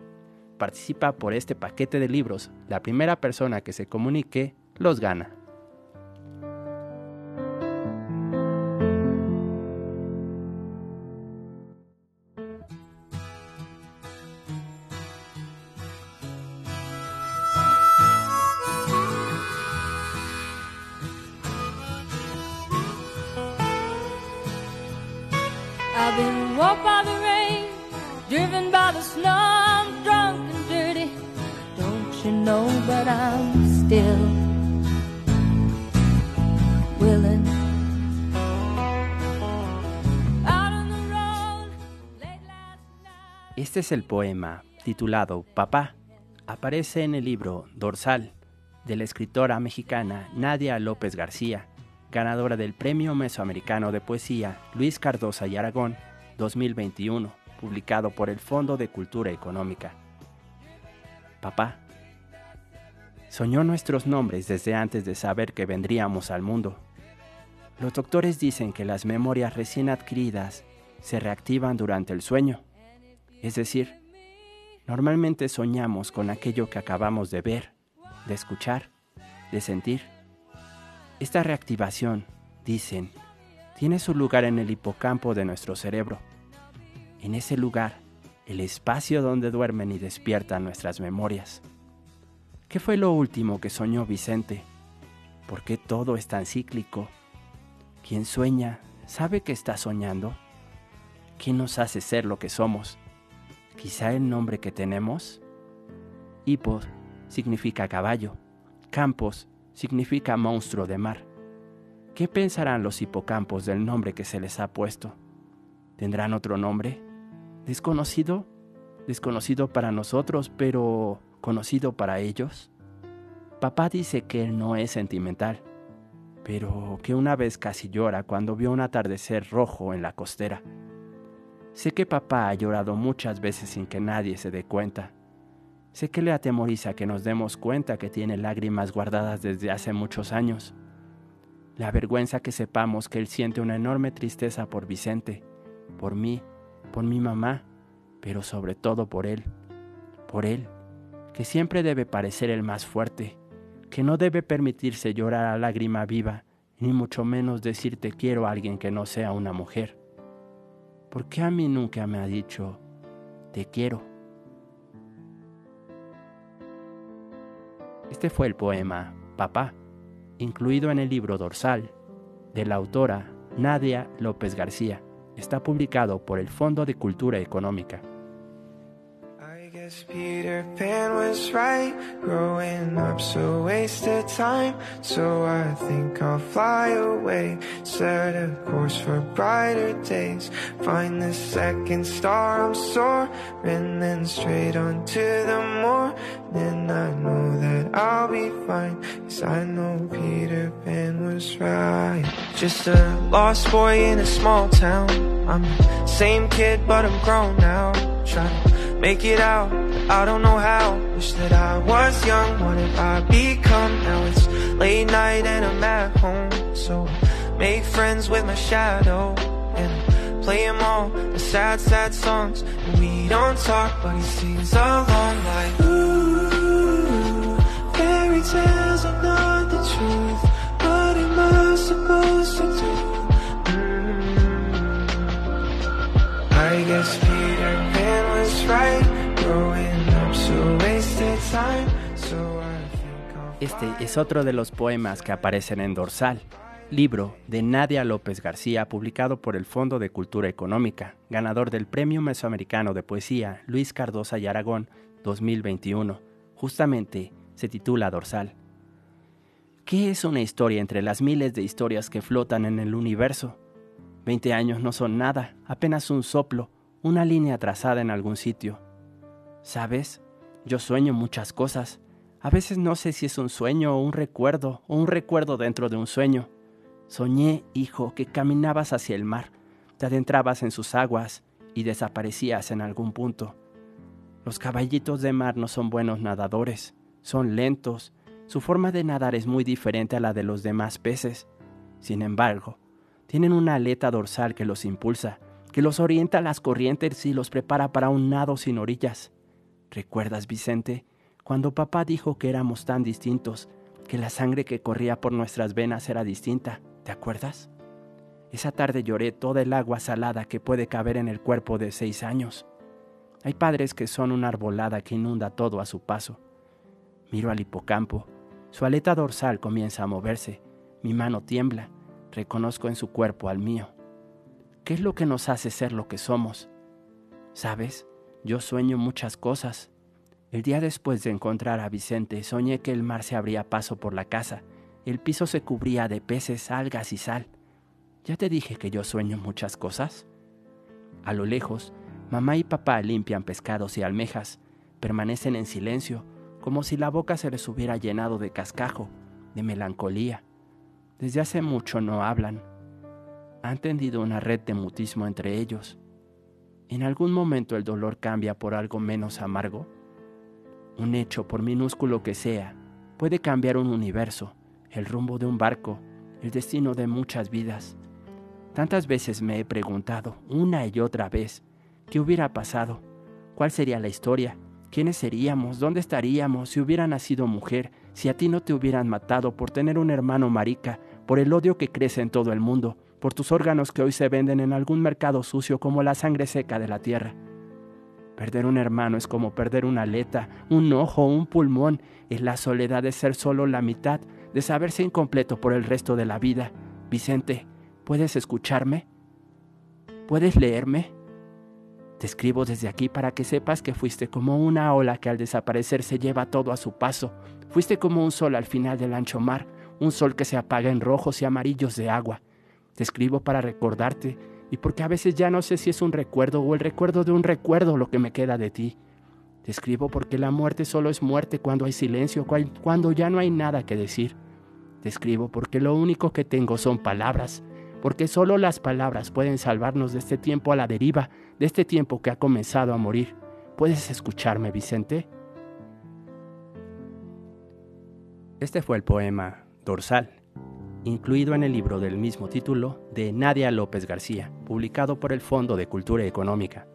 Participa por este paquete de libros. La primera persona que se comunique los gana. Este es el poema titulado Papá. Aparece en el libro Dorsal de la escritora mexicana Nadia López García, ganadora del Premio Mesoamericano de Poesía Luis Cardosa y Aragón 2021, publicado por el Fondo de Cultura Económica. Papá. Soñó nuestros nombres desde antes de saber que vendríamos al mundo. Los doctores dicen que las memorias recién adquiridas se reactivan durante el sueño. Es decir, normalmente soñamos con aquello que acabamos de ver, de escuchar, de sentir. Esta reactivación, dicen, tiene su lugar en el hipocampo de nuestro cerebro. En ese lugar, el espacio donde duermen y despiertan nuestras memorias. ¿Qué fue lo último que soñó Vicente? ¿Por qué todo es tan cíclico? Quien sueña sabe que está soñando. ¿Quién nos hace ser lo que somos? Quizá el nombre que tenemos. Hipos significa caballo. Campos significa monstruo de mar. ¿Qué pensarán los hipocampos del nombre que se les ha puesto? ¿Tendrán otro nombre? ¿Desconocido? Desconocido para nosotros, pero conocido para ellos. Papá dice que él no es sentimental, pero que una vez casi llora cuando vio un atardecer rojo en la costera. Sé que papá ha llorado muchas veces sin que nadie se dé cuenta. Sé que le atemoriza que nos demos cuenta que tiene lágrimas guardadas desde hace muchos años. Le avergüenza que sepamos que él siente una enorme tristeza por Vicente, por mí, por mi mamá, pero sobre todo por él. Por él, que siempre debe parecer el más fuerte, que no debe permitirse llorar a lágrima viva, ni mucho menos decir te quiero a alguien que no sea una mujer. ¿Por qué a mí nunca me ha dicho te quiero? Este fue el poema Papá, incluido en el libro Dorsal, de la autora Nadia López García. Está publicado por el Fondo de Cultura Económica. Guess Peter Pan was right, growing up so wasted time. So I think I'll fly away, set a course for brighter days. Find the second star, I'm soaring, and then straight on to the morning. I know that I'll be fine, cause I know Peter Pan was right. Just a lost boy in a small town. I'm the same kid, but I'm grown now. Trying make it out, I don't know how. Wish that I was young, what have I become? Now it's late night and I'm at home, so I make friends with my shadow and I play him all the sad, sad songs. And we don't talk, but he sings along like Ooh, fairy tales are not the truth. What am I supposed to do? Mm. I guess Este es otro de los poemas que aparecen en Dorsal, libro de Nadia López García, publicado por el Fondo de Cultura Económica, ganador del Premio Mesoamericano de Poesía Luis Cardosa y Aragón 2021. Justamente se titula Dorsal. ¿Qué es una historia entre las miles de historias que flotan en el universo? Veinte años no son nada, apenas un soplo, una línea trazada en algún sitio. ¿Sabes? Yo sueño muchas cosas. A veces no sé si es un sueño o un recuerdo, o un recuerdo dentro de un sueño. Soñé, hijo, que caminabas hacia el mar, te adentrabas en sus aguas y desaparecías en algún punto. Los caballitos de mar no son buenos nadadores, son lentos, su forma de nadar es muy diferente a la de los demás peces. Sin embargo, tienen una aleta dorsal que los impulsa, que los orienta a las corrientes y los prepara para un nado sin orillas. ¿Recuerdas, Vicente, cuando papá dijo que éramos tan distintos, que la sangre que corría por nuestras venas era distinta? ¿Te acuerdas? Esa tarde lloré toda el agua salada que puede caber en el cuerpo de seis años. Hay padres que son una arbolada que inunda todo a su paso. Miro al hipocampo. Su aleta dorsal comienza a moverse. Mi mano tiembla. Reconozco en su cuerpo al mío. ¿Qué es lo que nos hace ser lo que somos? ¿Sabes? Yo sueño muchas cosas. El día después de encontrar a Vicente, soñé que el mar se abría paso por la casa. El piso se cubría de peces, algas y sal. ¿Ya te dije que yo sueño muchas cosas? A lo lejos, mamá y papá limpian pescados y almejas. Permanecen en silencio, como si la boca se les hubiera llenado de cascajo, de melancolía. Desde hace mucho no hablan. Han tendido una red de mutismo entre ellos. ¿En algún momento el dolor cambia por algo menos amargo? Un hecho, por minúsculo que sea, puede cambiar un universo, el rumbo de un barco, el destino de muchas vidas. Tantas veces me he preguntado, una y otra vez, ¿qué hubiera pasado? ¿Cuál sería la historia? ¿Quiénes seríamos? ¿Dónde estaríamos si hubiera nacido mujer? Si a ti no te hubieran matado por tener un hermano marica, por el odio que crece en todo el mundo, por tus órganos que hoy se venden en algún mercado sucio como la sangre seca de la tierra. Perder un hermano es como perder una aleta, un ojo, un pulmón, es la soledad de ser solo la mitad, de saberse incompleto por el resto de la vida. Vicente, ¿puedes escucharme? ¿Puedes leerme? Te escribo desde aquí para que sepas que fuiste como una ola que al desaparecer se lleva todo a su paso. Fuiste como un sol al final del ancho mar, un sol que se apaga en rojos y amarillos de agua. Te escribo para recordarte y porque a veces ya no sé si es un recuerdo o el recuerdo de un recuerdo lo que me queda de ti. Te escribo porque la muerte solo es muerte cuando hay silencio, cuando ya no hay nada que decir. Te escribo porque lo único que tengo son palabras porque solo las palabras pueden salvarnos de este tiempo a la deriva, de este tiempo que ha comenzado a morir. ¿Puedes escucharme, Vicente? Este fue el poema Dorsal, incluido en el libro del mismo título de Nadia López García, publicado por el Fondo de Cultura Económica.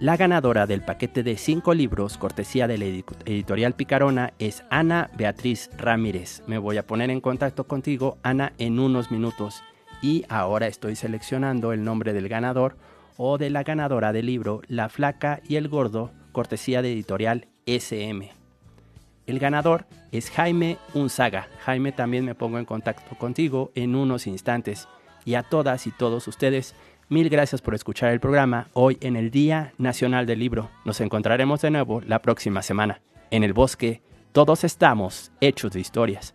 La ganadora del paquete de cinco libros, cortesía de la editorial Picarona, es Ana Beatriz Ramírez. Me voy a poner en contacto contigo, Ana, en unos minutos. Y ahora estoy seleccionando el nombre del ganador o de la ganadora del libro La Flaca y el Gordo, cortesía de editorial SM. El ganador es Jaime Unzaga. Jaime, también me pongo en contacto contigo en unos instantes. Y a todas y todos ustedes, Mil gracias por escuchar el programa hoy en el Día Nacional del Libro. Nos encontraremos de nuevo la próxima semana. En el bosque, todos estamos hechos de historias.